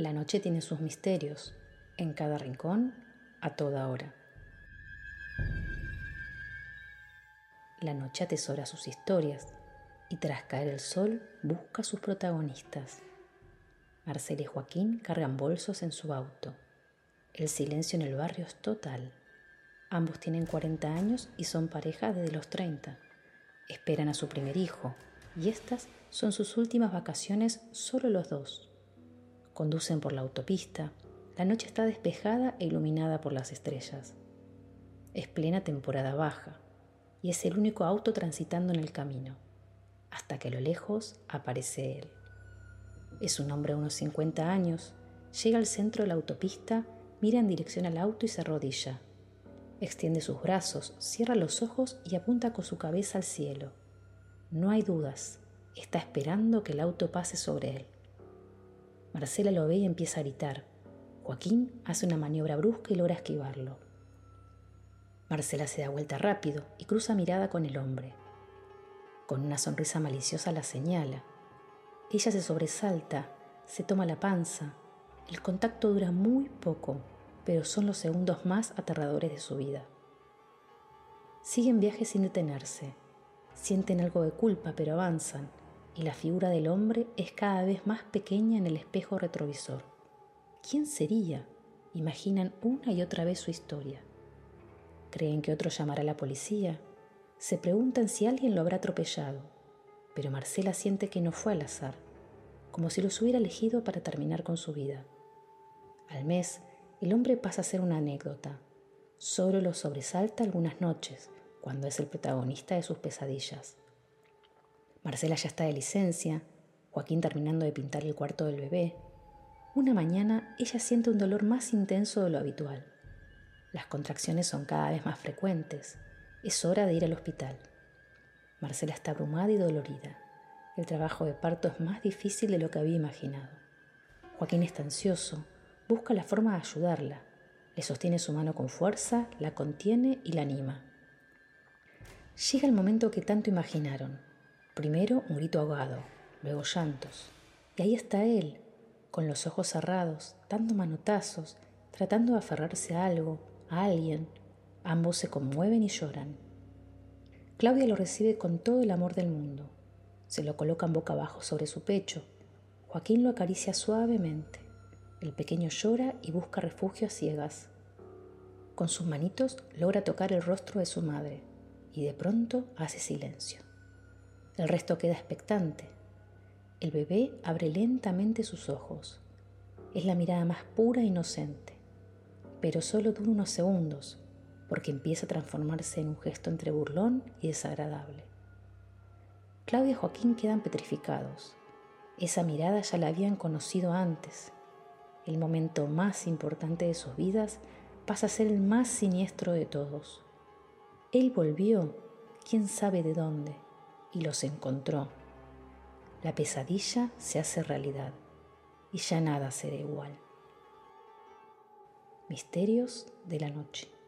La noche tiene sus misterios, en cada rincón, a toda hora. La noche atesora sus historias y tras caer el sol busca a sus protagonistas. Marcela y Joaquín cargan bolsos en su auto. El silencio en el barrio es total. Ambos tienen 40 años y son pareja desde los 30. Esperan a su primer hijo y estas son sus últimas vacaciones solo los dos. Conducen por la autopista. La noche está despejada e iluminada por las estrellas. Es plena temporada baja y es el único auto transitando en el camino, hasta que a lo lejos aparece él. Es un hombre de unos 50 años, llega al centro de la autopista, mira en dirección al auto y se arrodilla. Extiende sus brazos, cierra los ojos y apunta con su cabeza al cielo. No hay dudas, está esperando que el auto pase sobre él. Marcela lo ve y empieza a gritar. Joaquín hace una maniobra brusca y logra esquivarlo. Marcela se da vuelta rápido y cruza mirada con el hombre. Con una sonrisa maliciosa la señala. Ella se sobresalta, se toma la panza. El contacto dura muy poco, pero son los segundos más aterradores de su vida. Siguen viaje sin detenerse. Sienten algo de culpa, pero avanzan, y la figura del hombre es cada vez más pequeña en el espejo retrovisor. ¿Quién sería? Imaginan una y otra vez su historia. Creen que otro llamará a la policía. Se preguntan si alguien lo habrá atropellado pero Marcela siente que no fue al azar, como si los hubiera elegido para terminar con su vida. Al mes, el hombre pasa a ser una anécdota. Solo lo sobresalta algunas noches, cuando es el protagonista de sus pesadillas. Marcela ya está de licencia, Joaquín terminando de pintar el cuarto del bebé. Una mañana ella siente un dolor más intenso de lo habitual. Las contracciones son cada vez más frecuentes. Es hora de ir al hospital. Marcela está abrumada y dolorida. El trabajo de parto es más difícil de lo que había imaginado. Joaquín está ansioso, busca la forma de ayudarla. Le sostiene su mano con fuerza, la contiene y la anima. Llega el momento que tanto imaginaron. Primero un grito ahogado, luego llantos. Y ahí está él, con los ojos cerrados, dando manotazos, tratando de aferrarse a algo, a alguien. Ambos se conmueven y lloran. Claudia lo recibe con todo el amor del mundo. Se lo colocan boca abajo sobre su pecho. Joaquín lo acaricia suavemente. El pequeño llora y busca refugio a ciegas. Con sus manitos logra tocar el rostro de su madre y de pronto hace silencio. El resto queda expectante. El bebé abre lentamente sus ojos. Es la mirada más pura e inocente, pero solo dura unos segundos porque empieza a transformarse en un gesto entre burlón y desagradable. Claudia y Joaquín quedan petrificados. Esa mirada ya la habían conocido antes. El momento más importante de sus vidas pasa a ser el más siniestro de todos. Él volvió, quién sabe de dónde, y los encontró. La pesadilla se hace realidad y ya nada será igual. Misterios de la noche.